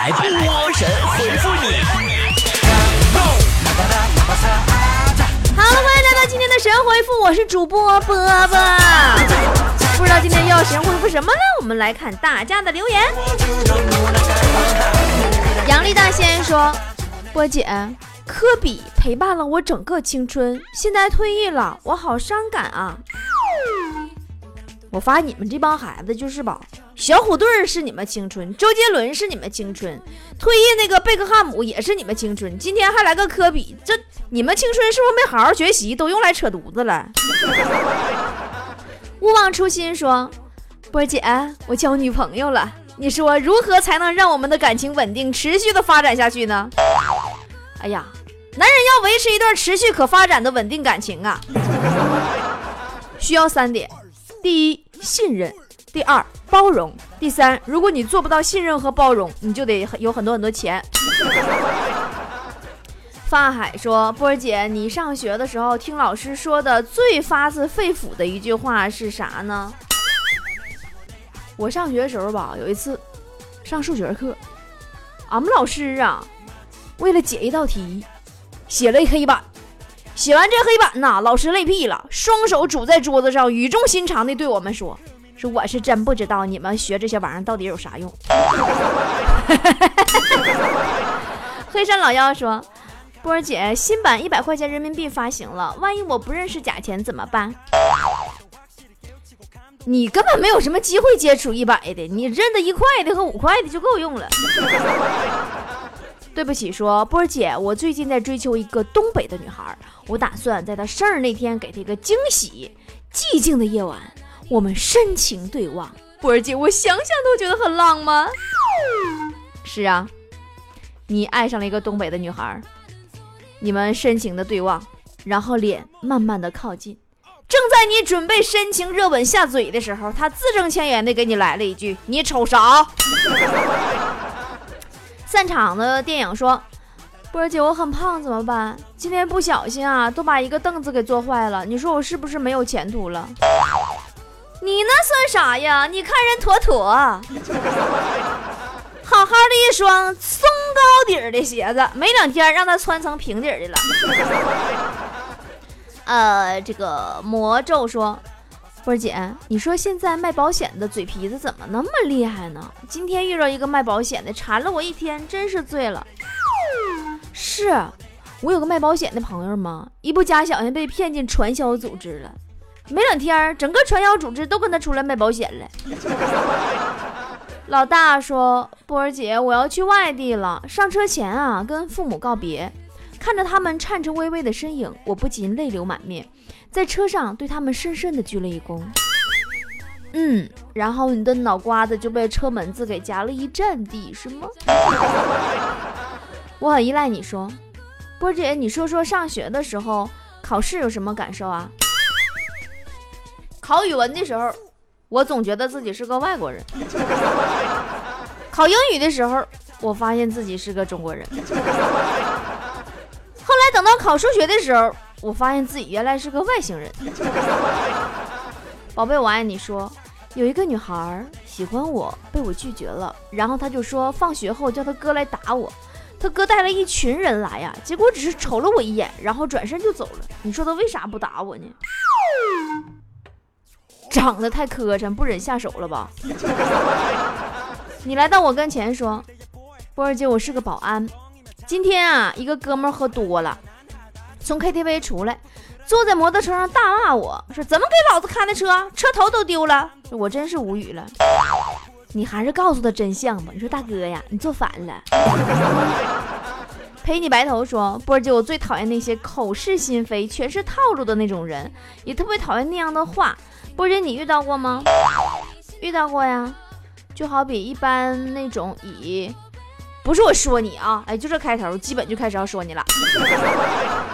来波神回复你。好了，欢迎来到今天的神回复，我是主播波波。不知道今天要神回复什么呢？我们来看大家的留言。杨丽大仙说：“波姐，科比陪伴了我整个青春，现在退役了，我好伤感啊。”我发现你们这帮孩子就是吧，小虎队是你们青春，周杰伦是你们青春，退役那个贝克汉姆也是你们青春，今天还来个科比，这你们青春是不是没好好学习，都用来扯犊子了？勿忘初心说，波姐，我交女朋友了，你说如何才能让我们的感情稳定、持续的发展下去呢？哎呀，男人要维持一段持续可发展的稳定感情啊，需要三点。第一，信任；第二，包容；第三，如果你做不到信任和包容，你就得有很多很多钱。发海说：“波儿姐，你上学的时候听老师说的最发自肺腑的一句话是啥呢？”我上学的时候吧，有一次上数学课，俺们老师啊，为了解一道题，写了一黑板。写完这黑板呐，老师累屁了，双手拄在桌子上，语重心长地对我们说：“说我是真不知道你们学这些玩意儿到底有啥用。”黑山老妖说：“波儿姐，新版一百块钱人民币发行了，万一我不认识假钱怎么办？”你根本没有什么机会接触一百的，你认得一块的和五块的就够用了。对不起，说波儿姐，我最近在追求一个东北的女孩，我打算在她生日那天给她一个惊喜。寂静的夜晚，我们深情对望。波儿姐，我想想都觉得很浪漫。是啊，你爱上了一个东北的女孩，你们深情的对望，然后脸慢慢的靠近。正在你准备深情热吻下嘴的时候，她字正腔圆的给你来了一句：“你瞅啥？”散场的电影说：“波儿姐，我很胖，怎么办？今天不小心啊，都把一个凳子给坐坏了。你说我是不是没有前途了？你那算啥呀？你看人妥妥，好好的一双松高底儿的鞋子，没两天让他穿成平底的了。呃，这个魔咒说。”波儿姐，你说现在卖保险的嘴皮子怎么那么厉害呢？今天遇到一个卖保险的，缠了我一天，真是醉了。是我有个卖保险的朋友嘛，一不加小心被骗进传销组织了，没两天，整个传销组织都跟他出来卖保险了。老大说：“波儿姐，我要去外地了，上车前啊，跟父母告别，看着他们颤颤巍巍的身影，我不禁泪流满面。”在车上对他们深深的鞠了一躬，嗯，然后你的脑瓜子就被车门子给夹了一阵地，是吗？我很依赖你说，波姐，你说说上学的时候考试有什么感受啊？考语文的时候，我总觉得自己是个外国人；考英语的时候，我发现自己是个中国人。等到考数学的时候。我发现自己原来是个外星人，宝贝，我爱你。说有一个女孩喜欢我，被我拒绝了，然后她就说放学后叫他哥来打我，他哥带了一群人来呀，结果只是瞅了我一眼，然后转身就走了。你说他为啥不打我呢？长得太磕碜，不忍下手了吧？你来到我跟前说，波儿姐，我是个保安，今天啊，一个哥们儿喝多了。从 KTV 出来，坐在摩托车上大骂我说：“怎么给老子开的车？车头都丢了！”我真是无语了。你还是告诉他真相吧。你说大哥呀，你做反了。陪你白头说，波姐，我最讨厌那些口是心非、全是套路的那种人，也特别讨厌那样的话。波姐，你遇到过吗？遇到过呀，就好比一般那种以。不是我说你啊，哎，就这开头，基本就开始要说你了。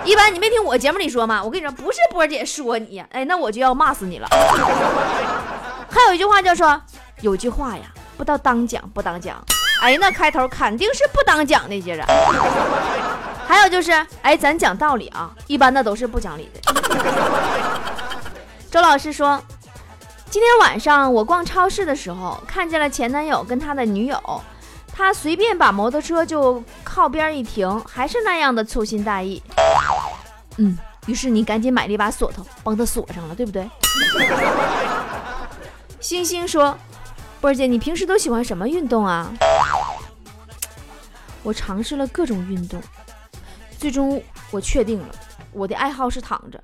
一般你没听我节目里说吗？我跟你说，不是波姐说你，哎，那我就要骂死你了。还有一句话叫说，有句话呀，不知道当讲不当讲，哎，那开头肯定是不当讲那些人。还有就是，哎，咱讲道理啊，一般的都是不讲理的。周老师说，今天晚上我逛超市的时候，看见了前男友跟他的女友。他随便把摩托车就靠边一停，还是那样的粗心大意。嗯，于是你赶紧买了一把锁头，帮他锁上了，对不对？星星说：“波儿姐，你平时都喜欢什么运动啊？”我尝试了各种运动，最终我确定了，我的爱好是躺着。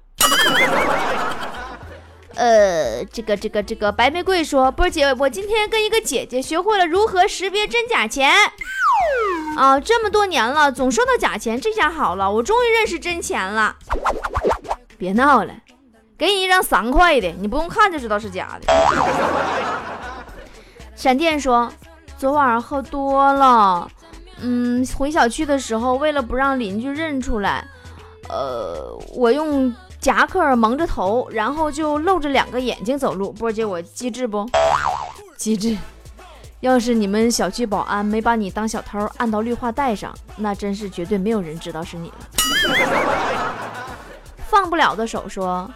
呃，这个这个这个白玫瑰说，波儿姐，我今天跟一个姐姐学会了如何识别真假钱。啊，这么多年了，总收到假钱，这下好了，我终于认识真钱了。别闹了，给你一张三块的，你不用看就知道是假的。闪电说，昨晚上喝多了，嗯，回小区的时候，为了不让邻居认出来，呃，我用。夹克蒙着头，然后就露着两个眼睛走路。波姐，我机智不？机智。要是你们小区保安没把你当小偷按到绿化带上，那真是绝对没有人知道是你了。放不了的手说，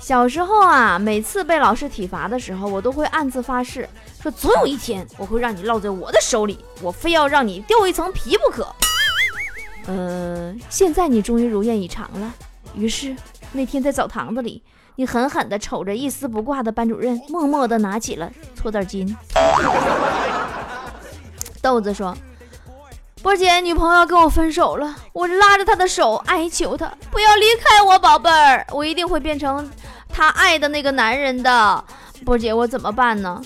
小时候啊，每次被老师体罚的时候，我都会暗自发誓，说总有一天我会让你落在我的手里，我非要让你掉一层皮不可。呃，现在你终于如愿以偿了。于是。那天在澡堂子里，你狠狠地瞅着一丝不挂的班主任，默默地拿起了搓澡巾。豆子说：“波姐，女朋友跟我分手了，我拉着她的手哀求她不要离开我，宝贝儿，我一定会变成她爱的那个男人的。波姐，我怎么办呢？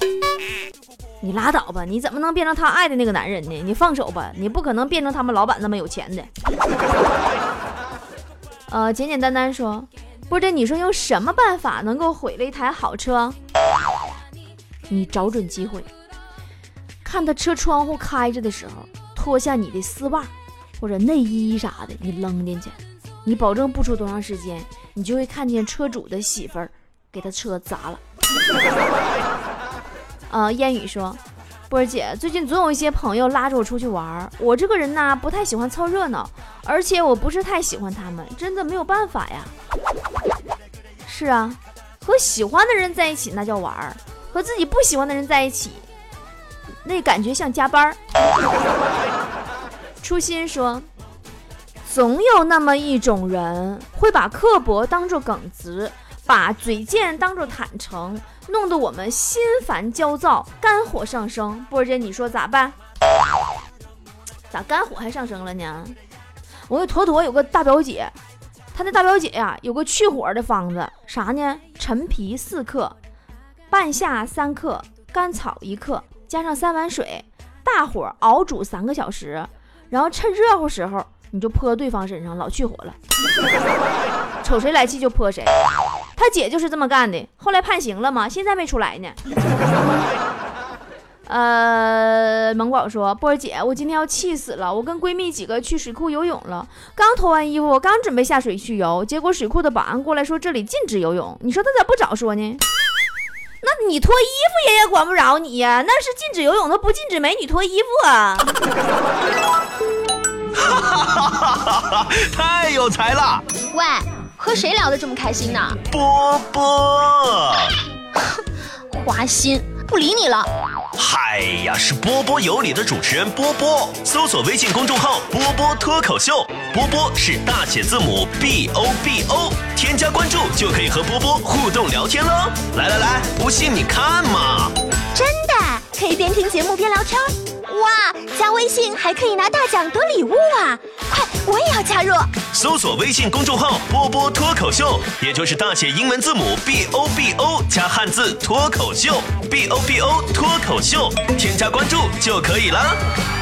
你拉倒吧，你怎么能变成他爱的那个男人呢？你放手吧，你不可能变成他们老板那么有钱的。”呃，简简单单说，波姐，你说用什么办法能够毁了一台好车？你找准机会，看他车窗户开着的时候，脱下你的丝袜或者内衣啥的，你扔进去，你保证不出多长时间，你就会看见车主的媳妇儿给他车砸了。啊，烟雨说。波儿姐，最近总有一些朋友拉着我出去玩儿，我这个人呢不太喜欢凑热闹，而且我不是太喜欢他们，真的没有办法呀。是啊，和喜欢的人在一起那叫玩儿，和自己不喜欢的人在一起，那感觉像加班儿。初心说，总有那么一种人会把刻薄当做耿直，把嘴贱当做坦诚。弄得我们心烦焦躁，肝火上升。波姐，你说咋办？咋肝火还上升了呢？我那坨坨有个大表姐，她那大表姐呀，有个去火的方子，啥呢？陈皮四克，半夏三克，甘草一克，加上三碗水，大火熬煮三个小时，然后趁热乎时候你就泼对方身上，老去火了。瞅谁来气就泼谁。他姐就是这么干的，后来判刑了吗？现在没出来呢。呃，萌宝说：“波儿姐，我今天要气死了！我跟闺蜜几个去水库游泳了，刚脱完衣服，刚准备下水去游，结果水库的保安过来说这里禁止游泳。你说他咋不早说呢？那你脱衣服人也管不着你呀，那是禁止游泳，他不禁止美女脱衣服啊！”哈哈哈哈太有才了！喂。和谁聊得这么开心呢？波波，花心，不理你了。嗨呀，是波波有理的主持人波波。搜索微信公众号“波波脱口秀”，波波是大写字母 B O B O，添加关注就可以和波波互动聊天喽。来来来，不信你看嘛。真的，可以边听节目边聊天。哇，加微信还可以拿大奖得礼物啊！快，我也要加入。搜索微信公众号“波波脱口秀”，也就是大写英文字母 B O B O 加汉字脱口秀，B O B O 脱口秀，添加关注就可以了。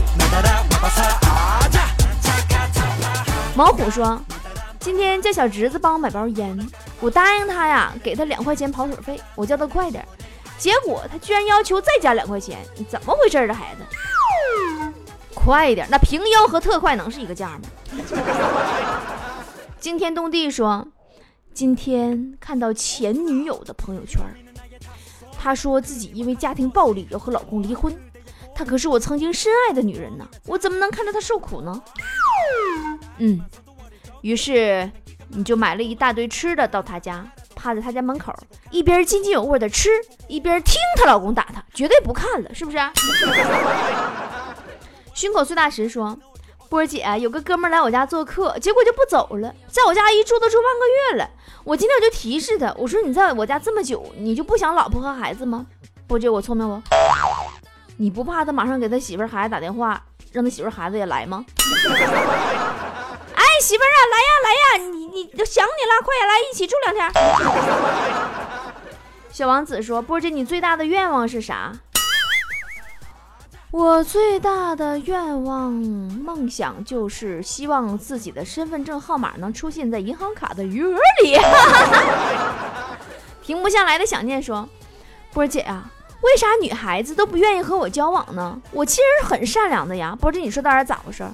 毛虎说。今天叫小侄子帮我买包烟，我答应他呀，给他两块钱跑腿费。我叫他快点，结果他居然要求再加两块钱，你怎么回事啊，孩子？快点，那平腰和特快能是一个价吗？惊天动地说，今天看到前女友的朋友圈，她说自己因为家庭暴力要和老公离婚，她可是我曾经深爱的女人呢，我怎么能看着她受苦呢？嗯，于是你就买了一大堆吃的到她家，趴在她家门口，一边津津有味的吃，一边听她老公打她，绝对不看了，是不是？胸口碎大石说。波儿姐，有个哥们来我家做客，结果就不走了，在我家一住都住半个月了。我今天我就提示他，我说你在我家这么久，你就不想老婆和孩子吗？波姐，我聪明不？你不怕他马上给他媳妇儿孩子打电话，让他媳妇儿孩子也来吗？哎，媳妇儿啊，来呀来呀，你你都想你了，快点来一起住两天。小王子说，波姐，你最大的愿望是啥？我最大的愿望、梦想就是希望自己的身份证号码能出现在银行卡的余额里。停不下来的想念说：“波姐啊，为啥女孩子都不愿意和我交往呢？我其实很善良的呀。”波儿姐，你说到底咋回事？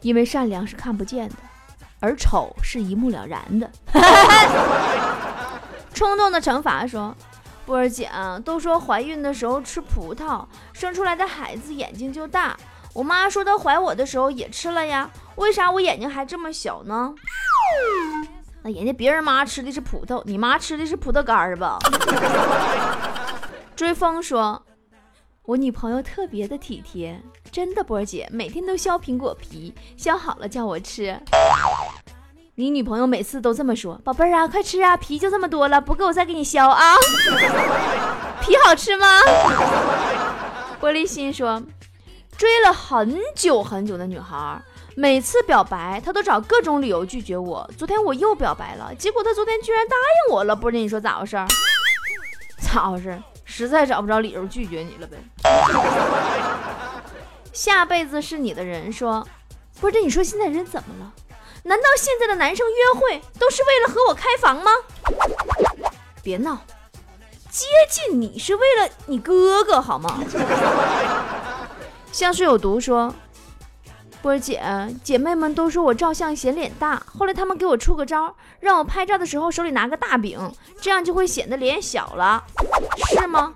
因为善良是看不见的，而丑是一目了然的。冲动的惩罚说。波儿姐，都说怀孕的时候吃葡萄，生出来的孩子眼睛就大。我妈说她怀我的时候也吃了呀，为啥我眼睛还这么小呢？那人家别人妈吃的是葡萄，你妈吃的是葡萄干儿吧？追风说，我女朋友特别的体贴，真的，波儿姐每天都削苹果皮，削好了叫我吃。你女朋友每次都这么说：“宝贝儿啊，快吃啊，皮就这么多了，不够我再给你削啊。”皮好吃吗？玻璃心说：“追了很久很久的女孩，每次表白她都找各种理由拒绝我。昨天我又表白了，结果她昨天居然答应我了。不是你说咋回事？咋回事？实在找不着理由拒绝你了呗。下辈子是你的人说，不是你说现在人怎么了？”难道现在的男生约会都是为了和我开房吗？别闹，接近你是为了你哥哥好吗？香水有毒说，波儿姐，姐妹们都说我照相显脸大，后来他们给我出个招，让我拍照的时候手里拿个大饼，这样就会显得脸小了，是吗？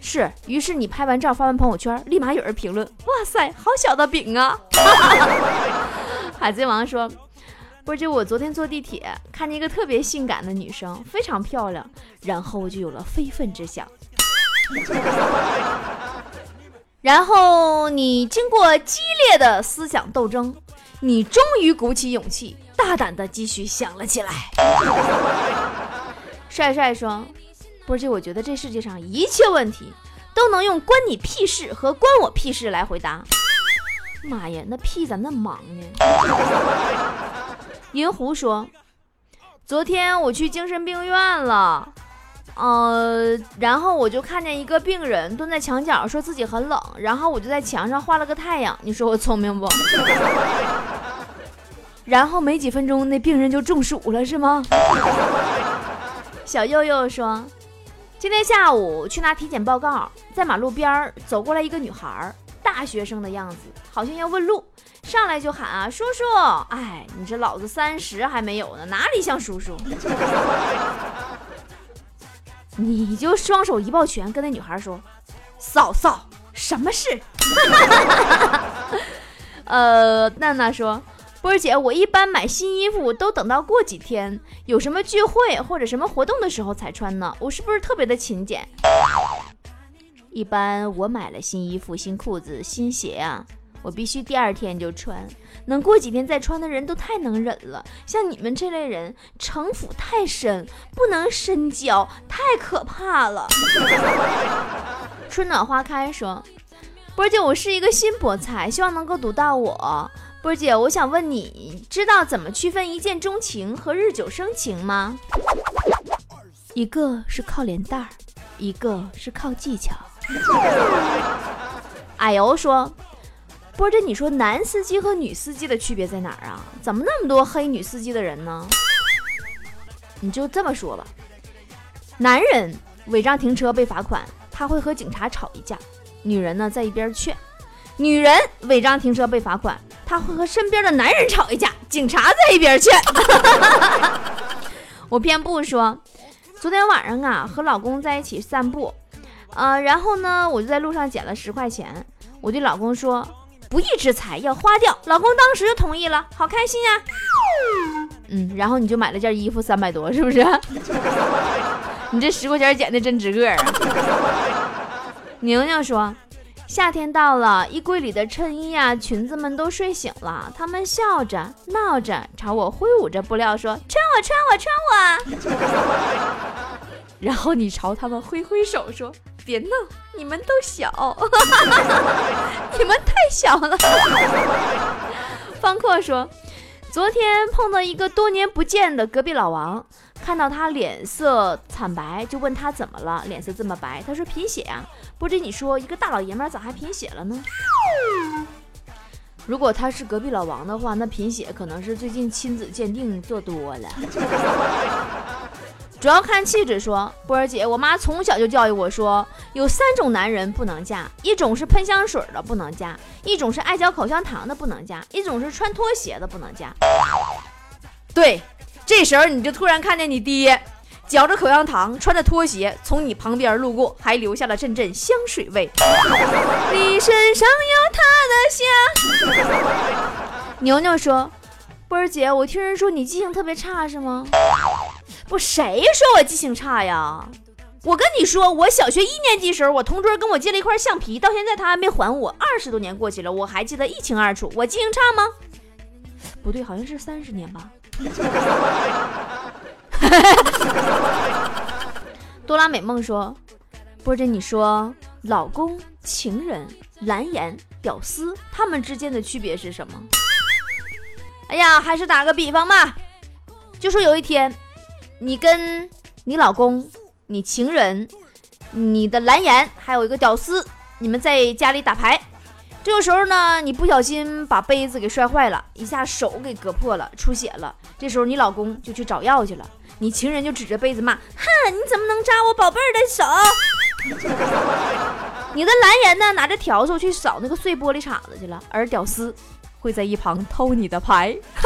是。于是你拍完照发完朋友圈，立马有人评论：哇塞，好小的饼啊！海贼王说：“不是，我昨天坐地铁看见一个特别性感的女生，非常漂亮，然后我就有了非分之想。然后你经过激烈的思想斗争，你终于鼓起勇气，大胆的继续想了起来。”帅帅说：“不是，我觉得这世界上一切问题都能用‘关你屁事’和‘关我屁事’来回答。”妈呀，那屁咋那么忙呢？银狐说：“昨天我去精神病院了，呃，然后我就看见一个病人蹲在墙角，说自己很冷，然后我就在墙上画了个太阳。你说我聪明不？然后没几分钟，那病人就中暑了，是吗？” 小佑佑说：“今天下午去拿体检报告，在马路边走过来一个女孩。”大学生的样子，好像要问路，上来就喊啊，叔叔！哎，你这老子三十还没有呢，哪里像叔叔？你就双手一抱拳，跟那女孩说：“嫂嫂，什么事？” 呃，娜娜说：“波儿姐，我一般买新衣服都等到过几天，有什么聚会或者什么活动的时候才穿呢？我是不是特别的勤俭？”一般我买了新衣服、新裤子、新鞋啊，我必须第二天就穿，能过几天再穿的人都太能忍了。像你们这类人，城府太深，不能深交，太可怕了。春暖花开说，波姐，我是一个新菠菜，希望能够读到我。波姐，我想问你，知道怎么区分一见钟情和日久生情吗？一个是靠脸蛋儿，一个是靠技巧。哎呦，说，波姐，你说男司机和女司机的区别在哪儿啊？怎么那么多黑女司机的人呢？你就这么说吧，男人违章停车被罚款，他会和警察吵一架；女人呢在一边劝。女人违章停车被罚款，她会和身边的男人吵一架，警察在一边劝。我偏不说，昨天晚上啊和老公在一起散步，呃，然后呢我就在路上捡了十块钱，我对老公说不义之财要花掉，老公当时就同意了，好开心呀。嗯，然后你就买了件衣服三百多，是不是？你这十块钱捡的真值个儿啊！宁宁说。夏天到了，衣柜里的衬衣呀、裙子们都睡醒了，他们笑着闹着，朝我挥舞着布料说：“穿我，穿我，穿我！”然后你朝他们挥挥手说：“别闹，你们都小，你们太小了。”方阔说：“昨天碰到一个多年不见的隔壁老王。”看到他脸色惨白，就问他怎么了，脸色这么白？他说贫血啊。不知你说一个大老爷们咋还贫血了呢？如果他是隔壁老王的话，那贫血可能是最近亲子鉴定做多了。主要看气质说，波儿姐，我妈从小就教育我说，有三种男人不能嫁，一种是喷香水的不能嫁，一种是爱嚼口香糖的不能嫁，一种是穿拖鞋的不能嫁。对。这时候你就突然看见你爹嚼着口香糖，穿着拖鞋从你旁边路过，还留下了阵阵香水味。你身上有他的香。牛牛说：“波儿姐，我听人说你记性特别差，是吗？”不，谁说我记性差呀？我跟你说，我小学一年级时候，我同桌跟我借了一块橡皮，到现在他还没还我。二十多年过去了，我还记得一清二楚。我记性差吗？不对，好像是三十年吧。多拉美梦说：“波姐，你说老公、情人、蓝颜、屌丝，他们之间的区别是什么？”哎呀，还是打个比方吧，就说有一天，你跟你老公、你情人、你的蓝颜，还有一个屌丝，你们在家里打牌。这个时候呢，你不小心把杯子给摔坏了，一下手给割破了，出血了。这时候你老公就去找药去了，你情人就指着杯子骂：“哼，你怎么能扎我宝贝儿的手？” 你的蓝颜呢，拿着笤帚去扫那个碎玻璃碴子去了，而屌丝会在一旁偷你的牌，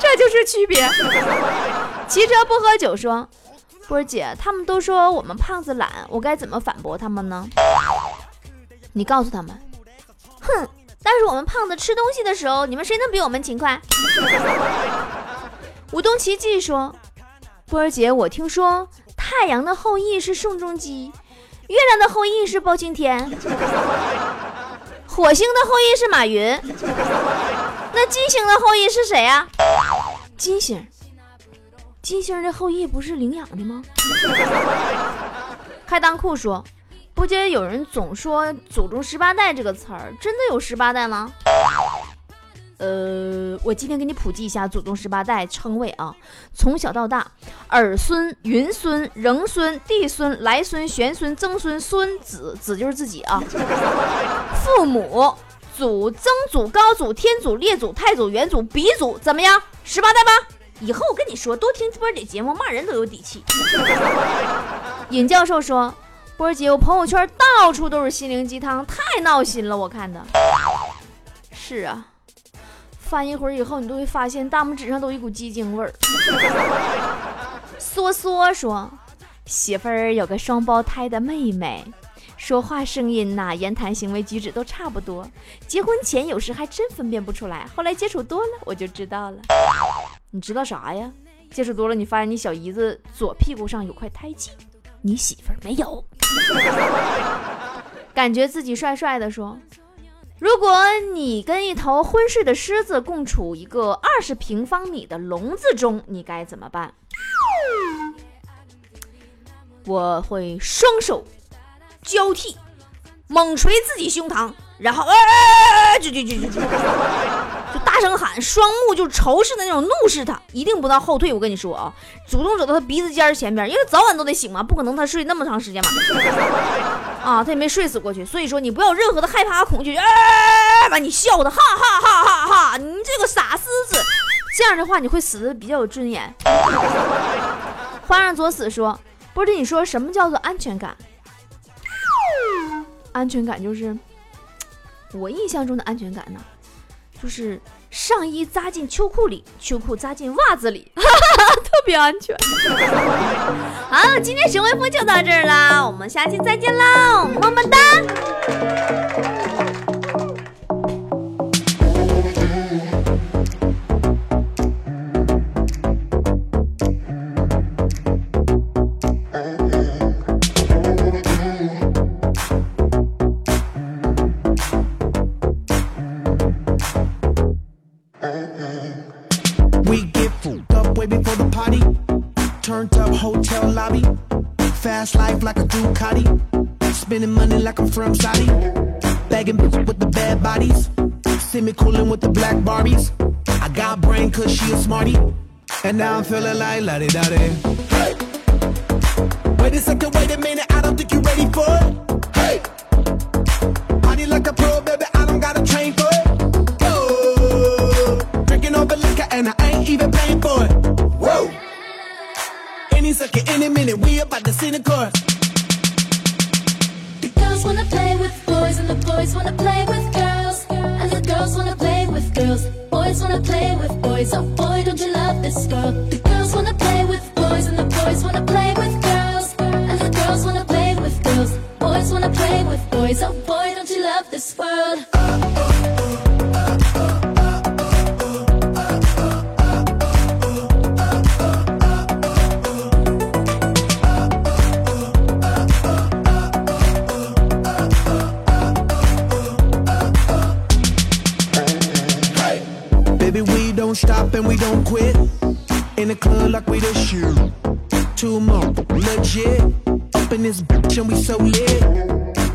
这就是区别。骑车不喝酒说：“波儿姐，他们都说我们胖子懒，我该怎么反驳他们呢？”你告诉他们。哼！但是我们胖子吃东西的时候，你们谁能比我们勤快？舞动奇迹说：“波儿姐，我听说太阳的后裔是宋仲基，月亮的后裔是包青天，火星的后裔是马云，那金星的后裔是谁呀？金星，金星的后裔不是领养的吗？” 开裆裤说。不接有人总说“祖宗十八代”这个词儿，真的有十八代吗？呃，我今天给你普及一下祖宗十八代称谓啊。从小到大，儿孙、云孙、仍孙、弟孙、来孙、玄孙、曾孙、孙子，子就是自己啊。父母、祖、曾祖、高祖、天祖、列祖、太祖、元祖、鼻祖，怎么样？十八代吧？以后我跟你说，多听波姐节目，骂人都有底气。尹教授说。波姐，我朋友圈到处都是心灵鸡汤，太闹心了。我看的是啊，翻一会儿以后，你都会发现大拇指上都有一股鸡精味儿。梭梭说，媳妇儿有个双胞胎的妹妹，说话声音呐，言谈行为举止都差不多。结婚前有时还真分辨不出来，后来接触多了，我就知道了。你知道啥呀？接触多了，你发现你小姨子左屁股上有块胎记。你媳妇儿没有，感觉自己帅帅的说：“如果你跟一头昏睡的狮子共处一个二十平方米的笼子中，你该怎么办？”我会双手交替，猛捶自己胸膛，然后哎哎哎，就就就就就。就大声喊，双目就仇视的那种怒视他，一定不能后退。我跟你说啊，主动走到他鼻子尖儿前边，因为早晚都得醒嘛，不可能他睡那么长时间嘛。啊，他也没睡死过去，所以说你不要有任何的害怕恐惧，哎，哎把你笑的哈哈哈哈哈，你这个傻狮子，这样的话你会死的比较有尊严。花让作死说，不是你说什么叫做安全感？安全感就是我印象中的安全感呢，就是上衣扎进秋裤里，秋裤扎进袜子里，特别安全。好，今天神回复就到这儿啦，我们下期再见喽，么么哒。Ducati. Spending money like I'm from Saudi. Bagging bitches with the bad bodies. Semi cooling with the black Barbies. I got brain cause she a smarty. And now I'm feeling like la di da. Hey! Wait a second, wait a minute, I don't think you're ready for it. Hey! Party like a pro, baby, I don't gotta train for it. Oh, drinking all the liquor and I ain't even paying for it. Whoa! Any second, any minute, we about to see the chorus. The wanna play with boys and the boys wanna play with girls. And the girls wanna play with girls. Boys wanna play with boys. Oh boy, don't you love this girl? The girls wanna play with boys and the boys wanna play Two more, legit. Up in this bitch and we so lit.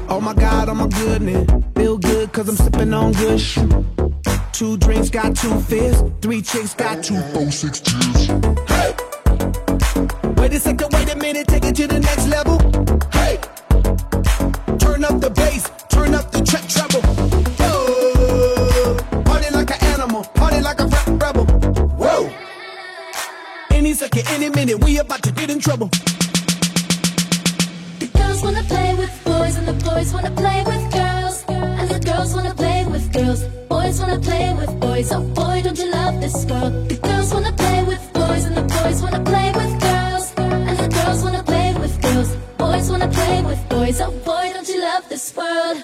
Oh my god, oh my goodness. Feel good cause I'm sipping on good shit. Two drinks got two fists. Three chicks got two, four, six tears. Hey! Wait a second, wait a minute, take it to the next level. Hey! Turn up the bass, boys. Oh boy, don't you love this world?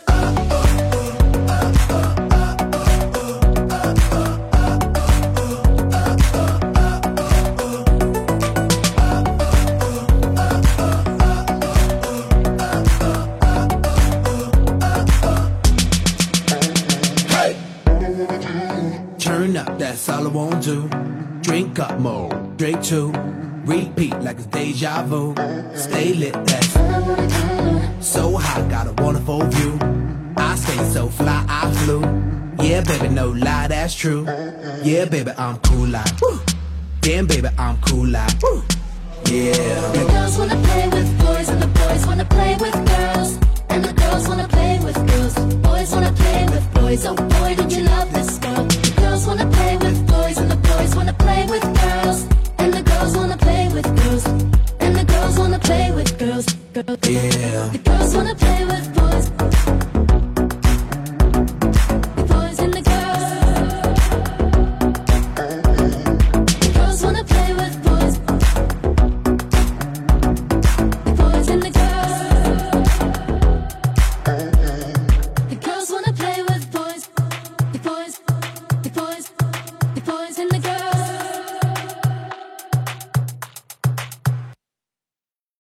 Turn up, that's all I want to. Drink up more, drink two. That's true. Yeah, baby, I'm cool like. Damn, baby, I'm cool like.